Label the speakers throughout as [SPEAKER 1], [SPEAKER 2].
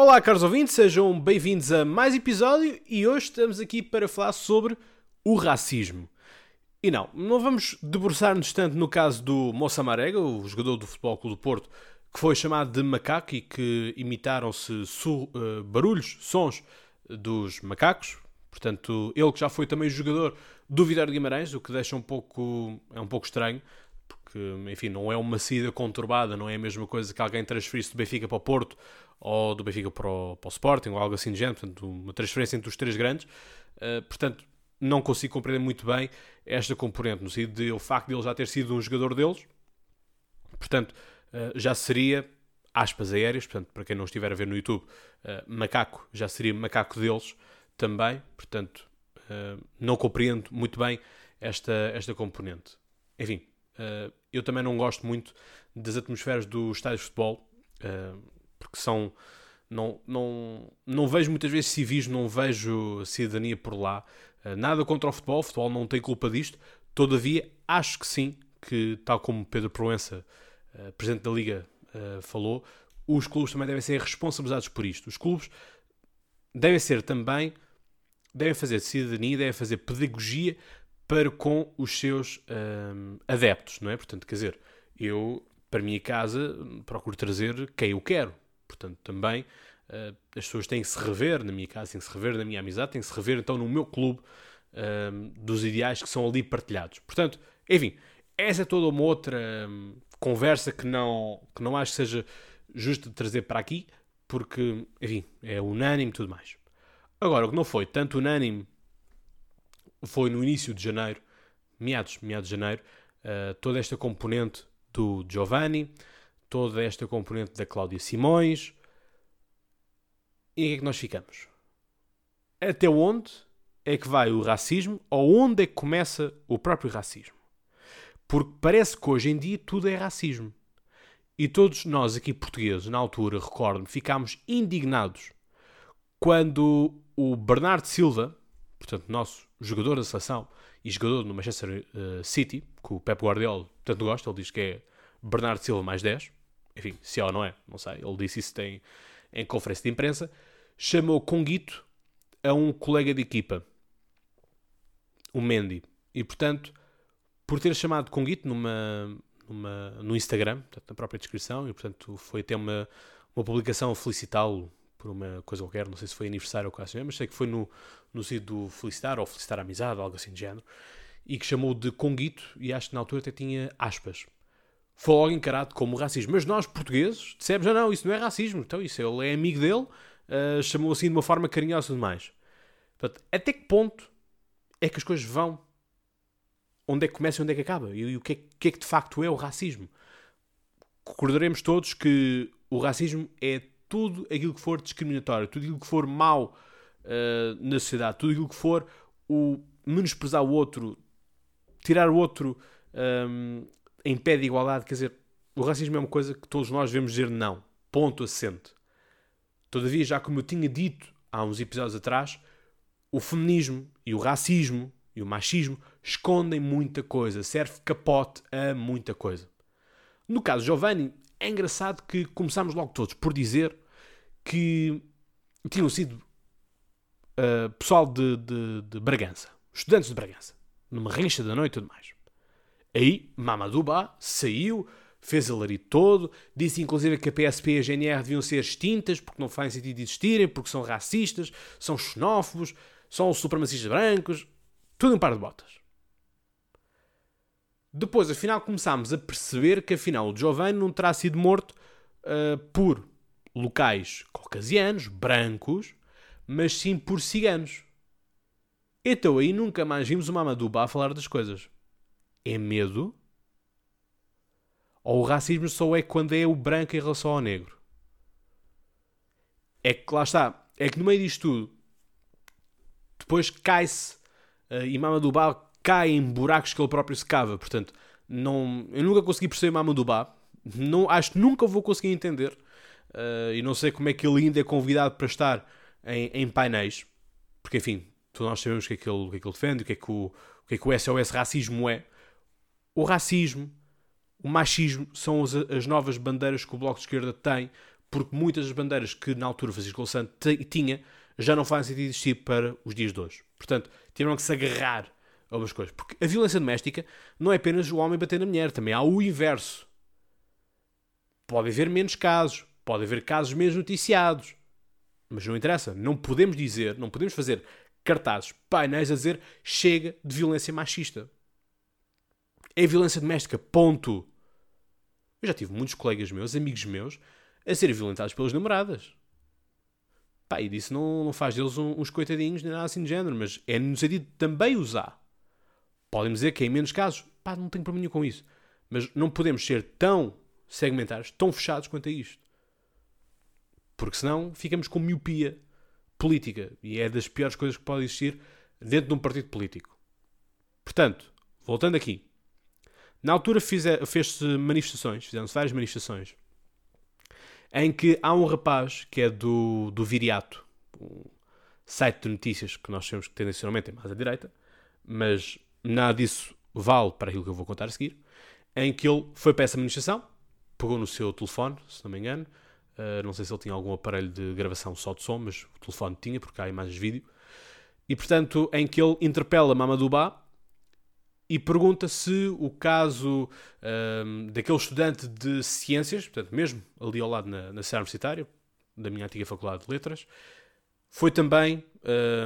[SPEAKER 1] Olá, caros ouvintes, sejam bem-vindos a mais episódio e hoje estamos aqui para falar sobre o racismo. E não, não vamos debruçar-nos tanto no caso do Moça Marega, o jogador do Futebol Clube do Porto, que foi chamado de macaco e que imitaram-se uh, barulhos, sons dos macacos. Portanto, ele que já foi também jogador do Vitória de Guimarães, o que deixa um pouco, é um pouco estranho, porque, enfim, não é uma saída conturbada, não é a mesma coisa que alguém transferisse do Benfica para o Porto ou do Benfica para o, para o Sporting ou algo assim de género, portanto, uma transferência entre os três grandes. Uh, portanto, não consigo compreender muito bem esta componente, no sentido de o facto de ele já ter sido um jogador deles, portanto, uh, já seria, aspas aéreas, portanto, para quem não estiver a ver no YouTube, uh, macaco, já seria macaco deles também, portanto, não compreendo muito bem esta, esta componente. Enfim, Uh, eu também não gosto muito das atmosferas dos estádios de futebol, uh, porque são. Não, não, não vejo muitas vezes civis, não vejo cidadania por lá. Uh, nada contra o futebol, o futebol não tem culpa disto. Todavia, acho que sim, que tal como Pedro Proença, presidente da Liga, falou, os clubes também devem ser responsabilizados por isto. Os clubes devem ser também, devem fazer cidadania, devem fazer pedagogia para com os seus um, adeptos, não é? Portanto, quer dizer, eu, para a minha casa, procuro trazer quem eu quero. Portanto, também uh, as pessoas têm que se rever na minha casa, têm que se rever na minha amizade, têm que se rever então no meu clube um, dos ideais que são ali partilhados. Portanto, enfim, essa é toda uma outra um, conversa que não, que não acho que seja justo de trazer para aqui, porque, enfim, é unânime e tudo mais. Agora, o que não foi tanto unânime foi no início de janeiro, meados, meados de janeiro, uh, toda esta componente do Giovanni, toda esta componente da Cláudia Simões. E em que é que nós ficamos? Até onde é que vai o racismo ou onde é que começa o próprio racismo? Porque parece que hoje em dia tudo é racismo. E todos nós aqui portugueses, na altura, recordo-me, ficámos indignados quando o Bernardo Silva, portanto, nosso jogador da seleção e jogador no Manchester uh, City, que o Pep Guardiola tanto gosta, ele diz que é Bernardo Silva mais 10, enfim, se é ou não é, não sei, ele disse isso tem, em conferência de imprensa, chamou Conguito a um colega de equipa, o Mendy, e portanto, por ter chamado Conguito numa, numa, no Instagram, portanto, na própria descrição, e portanto foi até uma, uma publicação a felicitá-lo por uma coisa qualquer, não sei se foi aniversário ou assim, mas sei que foi no, no sentido do felicitar ou felicitar amizade, algo assim de género, e que chamou de Conguito, e acho que na altura até tinha aspas. Foi logo encarado como racismo. Mas nós, portugueses, dissemos, ah, não, isso não é racismo, então isso ele é amigo dele, uh, chamou assim de uma forma carinhosa e tudo mais. Portanto, até que ponto é que as coisas vão? Onde é que começa e onde é que acaba? E, e o que é, que é que de facto é o racismo? Concordaremos todos que o racismo é tudo aquilo que for discriminatório, tudo aquilo que for mau uh, na sociedade, tudo aquilo que for o menosprezar o outro, tirar o outro um, ehm, em pé de igualdade, quer dizer, o racismo é uma coisa que todos nós devemos dizer não, ponto assente. Todavia, já como eu tinha dito há uns episódios atrás, o feminismo e o racismo e o machismo escondem muita coisa, serve capote a muita coisa. No caso de Giovanni, é engraçado que começámos logo todos por dizer que tinham sido uh, pessoal de, de, de, Bragança, estudantes de Bragança, numa rincha da noite e tudo mais. Aí, Mamadou Ba saiu, fez alarido todo, disse inclusive que a PSP e a GNR deviam ser extintas porque não fazem sentido existirem, porque são racistas, são xenófobos, são supremacistas brancos, tudo um par de botas. Depois, afinal, começámos a perceber que afinal o Giovanni não terá sido morto uh, por locais caucasianos, brancos, mas sim por ciganos. Então aí nunca mais vimos o Mamadouba a falar das coisas. É medo? Ou o racismo só é quando é o branco em relação ao negro? É que lá está. É que no meio disto tudo, depois cai-se uh, e Mamadouba cai em buracos que ele próprio se cava. Portanto, não, eu nunca consegui perceber Mamadouba. Não, acho que nunca vou conseguir entender. Uh, e não sei como é que ele ainda é convidado para estar em, em painéis. Porque, enfim, todos nós sabemos o que é que ele, o que é que ele defende, o que é que o, o que é que o SOS racismo é. O racismo, o machismo são as, as novas bandeiras que o Bloco de Esquerda tem porque muitas das bandeiras que na altura Francisco Louçã tinha já não fazem sentido existir para os dias de hoje. Portanto, tiveram que se agarrar a algumas coisas. Porque a violência doméstica não é apenas o homem bater na mulher, também há o inverso. Pode haver menos casos, pode haver casos menos noticiados. Mas não interessa, não podemos dizer, não podemos fazer cartazes, painéis a dizer chega de violência machista. É violência doméstica, ponto. Eu já tive muitos colegas meus, amigos meus, a serem violentados pelas namoradas. Pá, e disso não, não faz deles uns coitadinhos nem nada assim de género, mas é no sentido de também usar. Podem dizer que em menos casos, pá, não tenho problema nenhum com isso. Mas não podemos ser tão segmentados, tão fechados quanto a isto. Porque senão ficamos com miopia política. E é das piores coisas que pode existir dentro de um partido político. Portanto, voltando aqui. Na altura fez-se manifestações, fizeram-se várias manifestações em que há um rapaz que é do, do Viriato, um site de notícias que nós temos que tendencialmente é mais à direita, mas nada disso vale para aquilo que eu vou contar a seguir, em que ele foi para essa manifestação, pegou no seu telefone, se não me engano, uh, não sei se ele tinha algum aparelho de gravação só de som, mas o telefone tinha, porque há imagens de vídeo, e portanto, em que ele interpela Mamadou Ba, e pergunta se o caso um, daquele estudante de ciências, portanto, mesmo ali ao lado na, na Serra Universitária, da minha antiga Faculdade de Letras, foi também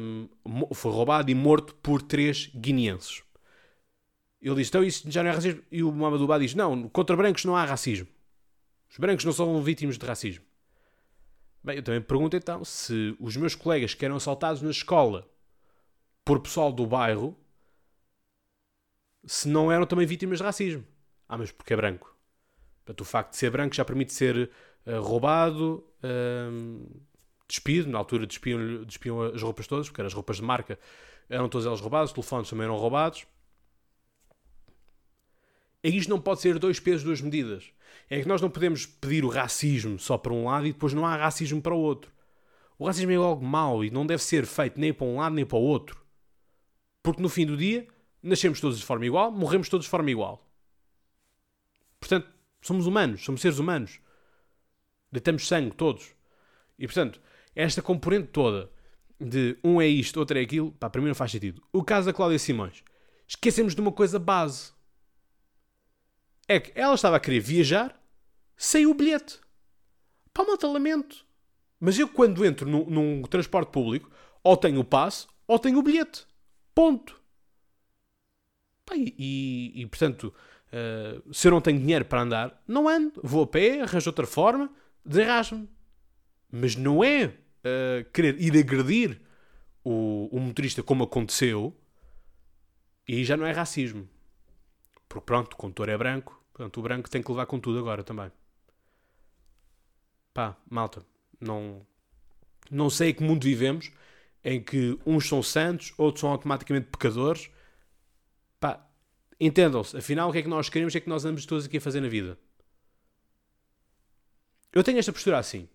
[SPEAKER 1] um, foi roubado e morto por três guineenses. Ele diz, então isso já não é racismo? E o Mamadou Ba diz, não, contra brancos não há racismo. Os brancos não são vítimas de racismo. Bem, eu também pergunto então se os meus colegas que eram assaltados na escola por pessoal do bairro se não eram também vítimas de racismo. Ah, mas porque é branco. Portanto, o facto de ser branco já permite ser uh, roubado, uh, despido. Na altura despiam, despiam as roupas todas, porque eram as roupas de marca, eram todas elas roubadas, os telefones também eram roubados. E isto não pode ser dois pesos, duas medidas. É que nós não podemos pedir o racismo só para um lado e depois não há racismo para o outro. O racismo é algo mau e não deve ser feito nem para um lado nem para o outro. Porque no fim do dia, nascemos todos de forma igual, morremos todos de forma igual. Portanto, somos humanos, somos seres humanos. Deitamos sangue, todos. E portanto, esta componente toda de um é isto, outro é aquilo, pá, para mim não faz sentido. O caso da Cláudia Simões. Esquecemos de uma coisa base. É que ela estava a querer viajar sem o bilhete. Pá, malta, lamento. Mas eu, quando entro num, num transporte público, ou tenho o passe, ou tenho o bilhete. Ponto. Pá, e, e, e, portanto, uh, se eu não tenho dinheiro para andar, não ando. Vou a pé, arranjo outra forma, desenrasmo-me. Mas não é uh, querer ir agredir o, o motorista como aconteceu, e já não é racismo. Porque pronto, o condutor é branco, o branco tem que levar com tudo agora também. Pá, malta, não, não sei que mundo vivemos em que uns são santos, outros são automaticamente pecadores Pá, entendam-se. Afinal, o que é que nós queremos? O que é que nós andamos todos aqui a fazer na vida? Eu tenho esta postura assim.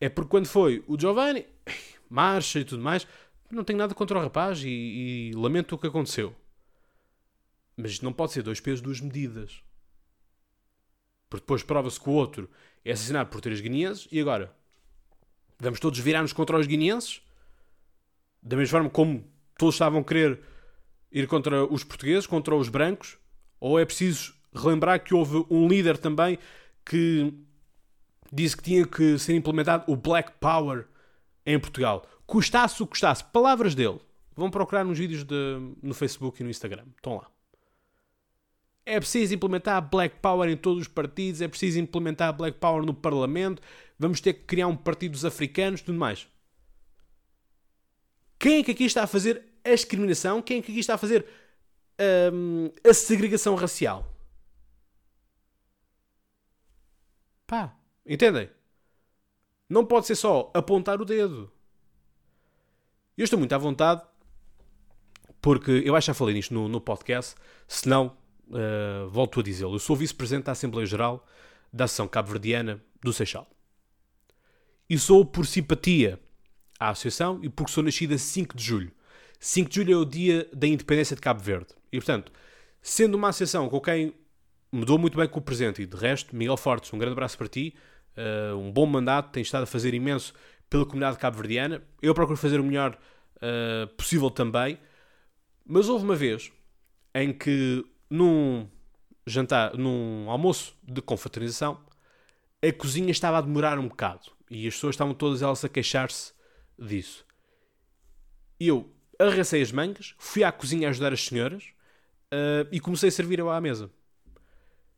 [SPEAKER 1] É porque quando foi o Giovanni, marcha e tudo mais, não tenho nada contra o rapaz e, e lamento o que aconteceu. Mas não pode ser dois pesos, duas medidas. Porque depois prova-se que o outro é assassinado por três guineenses e agora vamos todos virar-nos contra os guineenses? Da mesma forma como todos estavam a querer ir contra os portugueses, contra os brancos? Ou é preciso relembrar que houve um líder também que disse que tinha que ser implementado o Black Power em Portugal? Custasse o que custasse. Palavras dele. Vão procurar nos vídeos de, no Facebook e no Instagram. Estão lá. É preciso implementar Black Power em todos os partidos, é preciso implementar Black Power no Parlamento, vamos ter que criar um partido dos africanos, tudo mais. Quem é que aqui está a fazer a discriminação? Quem é que aqui está a fazer um, a segregação racial? Pá, entendem? Não pode ser só apontar o dedo. Eu estou muito à vontade, porque eu acho que já falei nisto no, no podcast, se não, uh, volto a dizê-lo. Eu sou vice-presidente da Assembleia Geral da Ação Cabo-Verdiana do Seixal. E sou por simpatia à Associação e porque sou nascido a 5 de julho. 5 de julho é o dia da independência de Cabo Verde. E, portanto, sendo uma associação com quem mudou muito bem com o presente. E de resto, Miguel Fortes, um grande abraço para ti. Uh, um bom mandato, tens estado a fazer imenso pela comunidade cabo-verdiana. Eu procuro fazer o melhor uh, possível também. Mas houve uma vez em que, num jantar, num almoço de confraternização, a cozinha estava a demorar um bocado. E as pessoas estavam todas elas a queixar-se disso. Eu arracei as mangas, fui à cozinha ajudar as senhoras uh, e comecei a servir à mesa.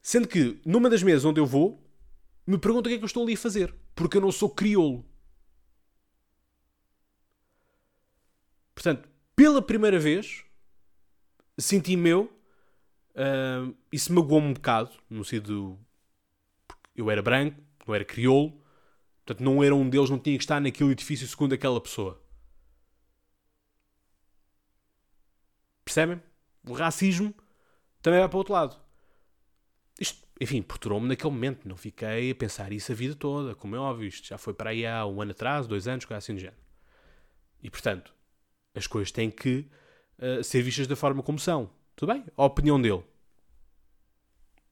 [SPEAKER 1] Sendo que, numa das mesas onde eu vou, me perguntam o que é que eu estou ali a fazer. Porque eu não sou crioulo. Portanto, pela primeira vez, senti meu, uh, isso magoou-me um bocado, no sentido. Eu era branco, não era crioulo, portanto, não era um deles, não tinha que estar naquele edifício segundo aquela pessoa. Percebem? O racismo também vai para o outro lado. Isto, enfim, perturbou-me naquele momento. Não fiquei a pensar isso a vida toda, como é óbvio. Isto já foi para aí há um ano atrás, dois anos, coisa assim do género. E portanto, as coisas têm que uh, ser vistas da forma como são. Tudo bem? A opinião dele.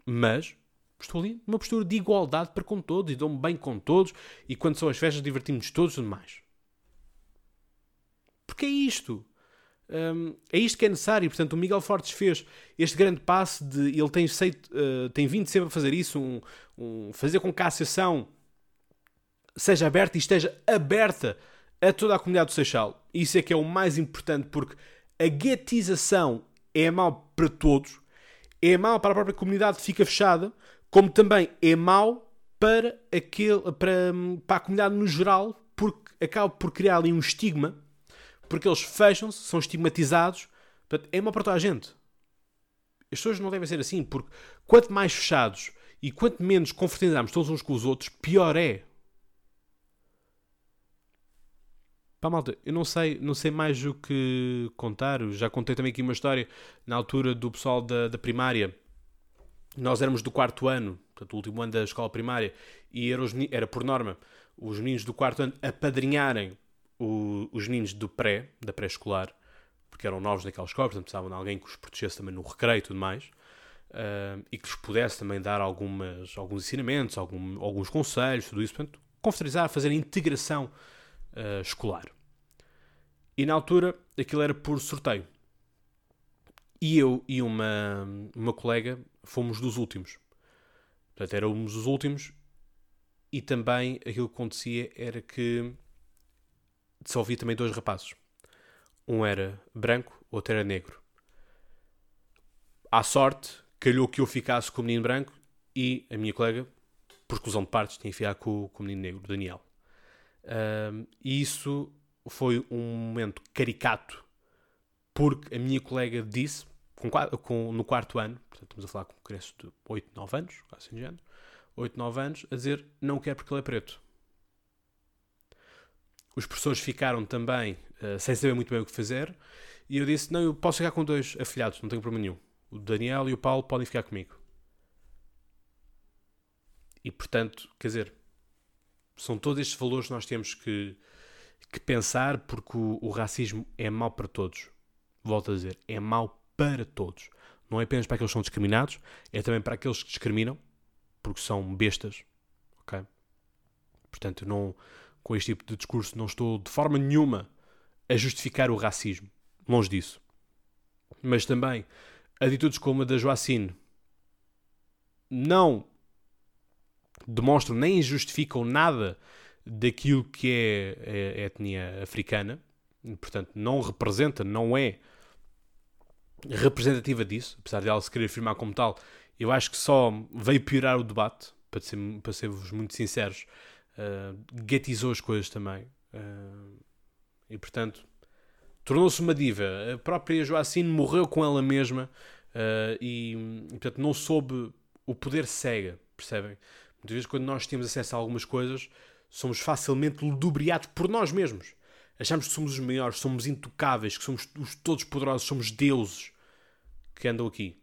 [SPEAKER 1] Mas estou ali numa postura de igualdade para com todos e dou-me bem com todos. E quando são as festas, divertimos todos e tudo mais. Porque é isto. Um, é isto que é necessário. Portanto, o Miguel Fortes fez este grande passo de. Ele tem, feito, uh, tem vindo sempre a fazer isso, um, um, fazer com que a associação seja aberta e esteja aberta a toda a comunidade do Seixal. Isso é que é o mais importante, porque a guetização é mau para todos, é mau para a própria comunidade que fica fechada, como também é mau para, aquele, para, para a comunidade no geral, porque acaba por criar ali um estigma porque eles fecham-se, são estigmatizados. Portanto, é uma para toda a gente. As pessoas não devem ser assim, porque quanto mais fechados e quanto menos confraternizarmos todos uns com os outros, pior é. Pá, malta, eu não sei, não sei mais o que contar. Eu já contei também aqui uma história na altura do pessoal da, da primária. Nós éramos do quarto ano, portanto, o último ano da escola primária, e era, os, era por norma os meninos do quarto ano apadrinharem o, os meninos do pré, da pré-escolar, porque eram novos naquela escola, portanto precisavam de alguém que os protegesse também no recreio e tudo mais, uh, e que lhes pudesse também dar algumas, alguns ensinamentos, algum, alguns conselhos, tudo isso, portanto, confraternizar, fazer a integração uh, escolar. E na altura aquilo era por sorteio. E eu e uma, uma colega fomos dos últimos. Portanto, éramos os últimos e também aquilo que acontecia era que só vi também dois rapazes. Um era branco, outro era negro. À sorte, calhou que eu ficasse com o menino branco e a minha colega, por exclusão de partes, tinha que ficar com, com o menino negro, Daniel. E isso foi um momento caricato, porque a minha colega disse, com, com, no quarto ano, portanto estamos a falar com um criança de 8, 9 anos, assim de género, 8, 9 anos, a dizer não quer porque ele é preto. Os professores ficaram também uh, sem saber muito bem o que fazer. E eu disse: Não, eu posso ficar com dois afilhados, não tenho problema nenhum. O Daniel e o Paulo podem ficar comigo. E portanto, quer dizer, são todos estes valores que nós temos que, que pensar, porque o, o racismo é mau para todos. Volto a dizer: é mau para todos. Não é apenas para aqueles que são discriminados, é também para aqueles que discriminam, porque são bestas. Ok? Portanto, não, com este tipo de discurso, não estou de forma nenhuma a justificar o racismo. Longe disso. Mas também atitudes como a da Joacine não demonstram nem justificam nada daquilo que é a etnia africana. Portanto, não representa, não é representativa disso, apesar de ela se querer afirmar como tal. Eu acho que só veio piorar o debate, para, ser, para ser-vos muito sinceros uh, gatizou as coisas também. Uh, e portanto, tornou-se uma diva. A própria Joacine morreu com ela mesma uh, e, e, portanto, não soube o poder cega, percebem? Muitas vezes, quando nós temos acesso a algumas coisas, somos facilmente ludibriados por nós mesmos. Achamos que somos os maiores, somos intocáveis, que somos os todos poderosos, somos deuses que andam aqui.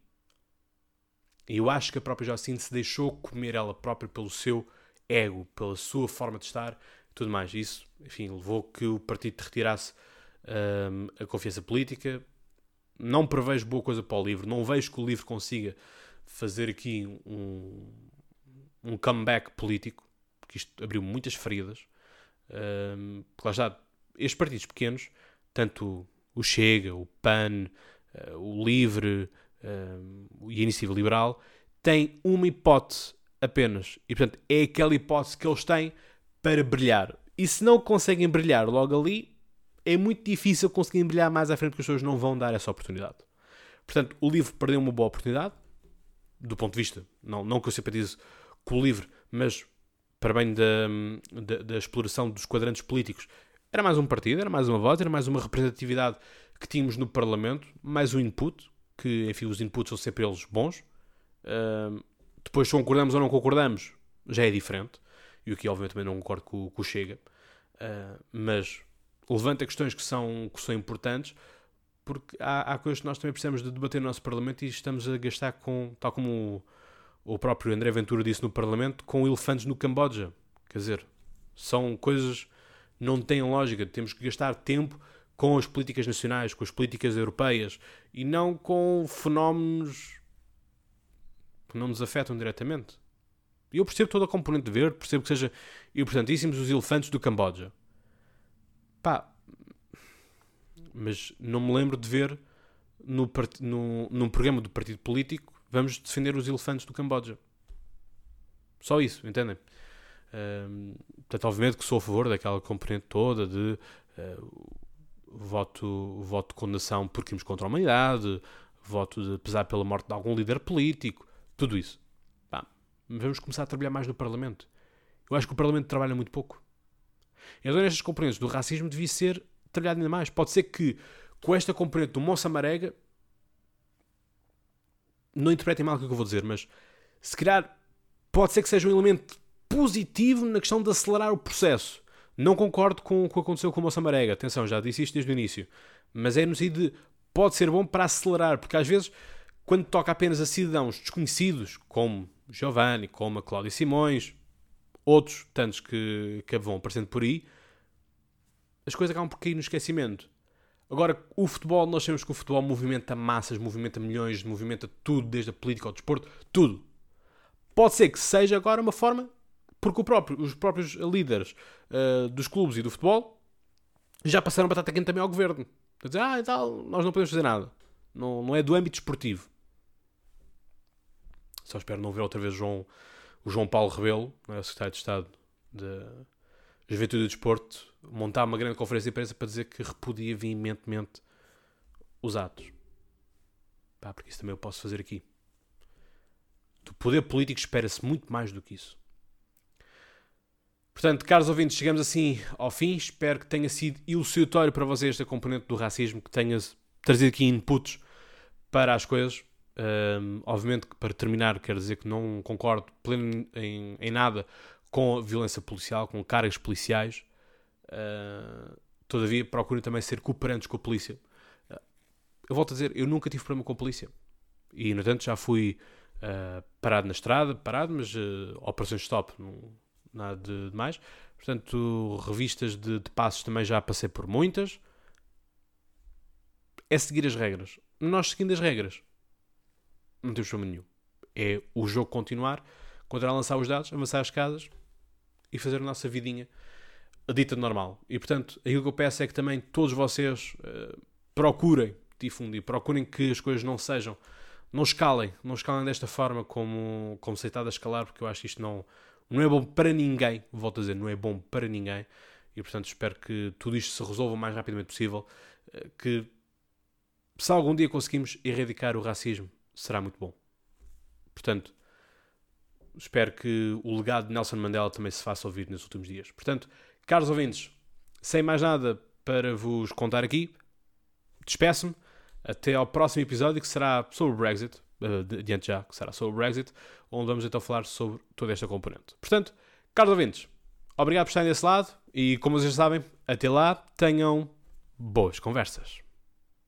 [SPEAKER 1] E eu acho que a própria Joacine se deixou comer ela própria pelo seu ego, pela sua forma de estar tudo mais. Isso, enfim, levou que o partido retirasse um, a confiança política. Não prevejo boa coisa para o livro, não vejo que o livro consiga fazer aqui um, um comeback político, porque isto abriu muitas feridas. Um, porque lá está, estes partidos pequenos, tanto o Chega, o PAN, uh, o Livre e a Iniciativa Liberal, têm uma hipótese apenas. E portanto é aquela hipótese que eles têm para brilhar. E se não conseguem brilhar logo ali, é muito difícil conseguirem brilhar mais à frente, porque as pessoas não vão dar essa oportunidade. Portanto, o livro perdeu uma boa oportunidade, do ponto de vista, não, não que eu simpatize o livro, mas para bem da, da, da, exploração dos quadrantes políticos, era mais um partido, era mais uma voz, era mais uma representatividade que tínhamos no Parlamento, mais um input, que, enfim, os inputs são sempre eles bons. Uh, depois, se concordamos ou não concordamos, já é diferente. E aqui, obviamente, também não concordo com, com o Chega. Uh, mas levanta questões que são, que são importantes, porque há, há coisas que nós também precisamos de debater no nosso Parlamento e estamos a gastar com, tal como o, próprio André Ventura disse no Parlamento, com elefantes no Camboja. Quer dizer, são coisas não têm lógica. Temos que gastar tempo com as políticas nacionais, com as políticas europeias e não com fenómenos que não nos afetam diretamente. Eu percebo toda a componente verde, percebo que seja importantíssimos os elefantes do Camboja. Pá, mas não me lembro de ver no, no, num programa do partido político vamos defender os elefantes do Camboja. Só isso, entendem? Um, portanto, obviamente que sou a favor daquela componente toda de uh, voto, voto de condenação por crimes contra a humanidade, voto de pesar pela morte de algum líder político, tudo isso. Pá, vamos começar a trabalhar mais no Parlamento. Eu acho que o Parlamento trabalha muito pouco. Então, nestas componentes do racismo devia ser trabalhado ainda mais. Pode ser que com esta componente do Moça Marega, não interpretem mal o que eu vou dizer, mas se calhar pode ser que seja um elemento positivo na questão de acelerar o processo. Não concordo com o que aconteceu com o Moça Marega, atenção, já disse isto desde o início, mas é no sentido de pode ser bom para acelerar, porque às vezes, quando toca apenas a cidadãos desconhecidos, como Giovanni, como a Cláudia Simões, outros tantos que, que vão aparecendo por aí, as coisas acabam por cair no esquecimento. Agora, o futebol, nós sabemos que o futebol movimenta massas, movimenta milhões, movimenta tudo, desde a política ao desporto, tudo. Pode ser que seja agora uma forma, porque próprio, os próprios líderes uh, dos clubes e do futebol já passaram batata quente também ao governo. Quer dizer, ah, e tal, nós não podemos fazer nada. Não, não é do âmbito esportivo. Só espero não ver outra vez João, o João Paulo Rebelo, é, secretário de Estado de Juventude e Desporto, montar uma grande conferência de imprensa para dizer que repudia veementemente os atos. Pá, porque isso também eu posso fazer aqui. Do poder político espera-se muito mais do que isso. Portanto, caros ouvintes, chegamos assim ao fim. Espero que tenha sido elucidatório para vocês esta componente do racismo, que tenha trazido aqui inputs para as coisas. Um, obviamente que para terminar quero dizer que não concordo pleno em, em nada com violência policial, com cargas policiais. Uh, todavia, procurem também ser cooperantes com a polícia. Uh, eu volto a dizer, eu nunca tive problema com a polícia. E, no entanto, já fui uh, parado na estrada, parado, mas operações stop, não, nada de, de, mais. Portanto, revistas de, de passos também já passei por muitas. É seguir as regras. Nós seguindo as regras, não temos problema nenhum. É o jogo continuar, continuar a lançar os dados, avançar as casas e fazer a nossa vidinha dita normal. E portanto, aquilo que eu peço é que também todos vocês uh, procurem difundir, procurem que as coisas não sejam, não escalem, não escalem desta forma como, como se está a escalar, porque eu acho que isto não, não é bom para ninguém, volto a dizer, não é bom para ninguém. E portanto, espero que tudo isto se resolva o mais rapidamente possível. Uh, que se algum dia conseguimos erradicar o racismo, será muito bom. Portanto, espero que o legado de Nelson Mandela também se faça ouvir nos últimos dias. Portanto, Caros ouvintes, sem mais nada para vos contar aqui, despeço-me até ao próximo episódio que será sobre o Brexit, adiante já, que será sobre o Brexit, onde vamos então falar sobre toda esta componente. Portanto, caros ouvintes, obrigado por estarem desse lado e, como vocês sabem, até lá tenham boas conversas.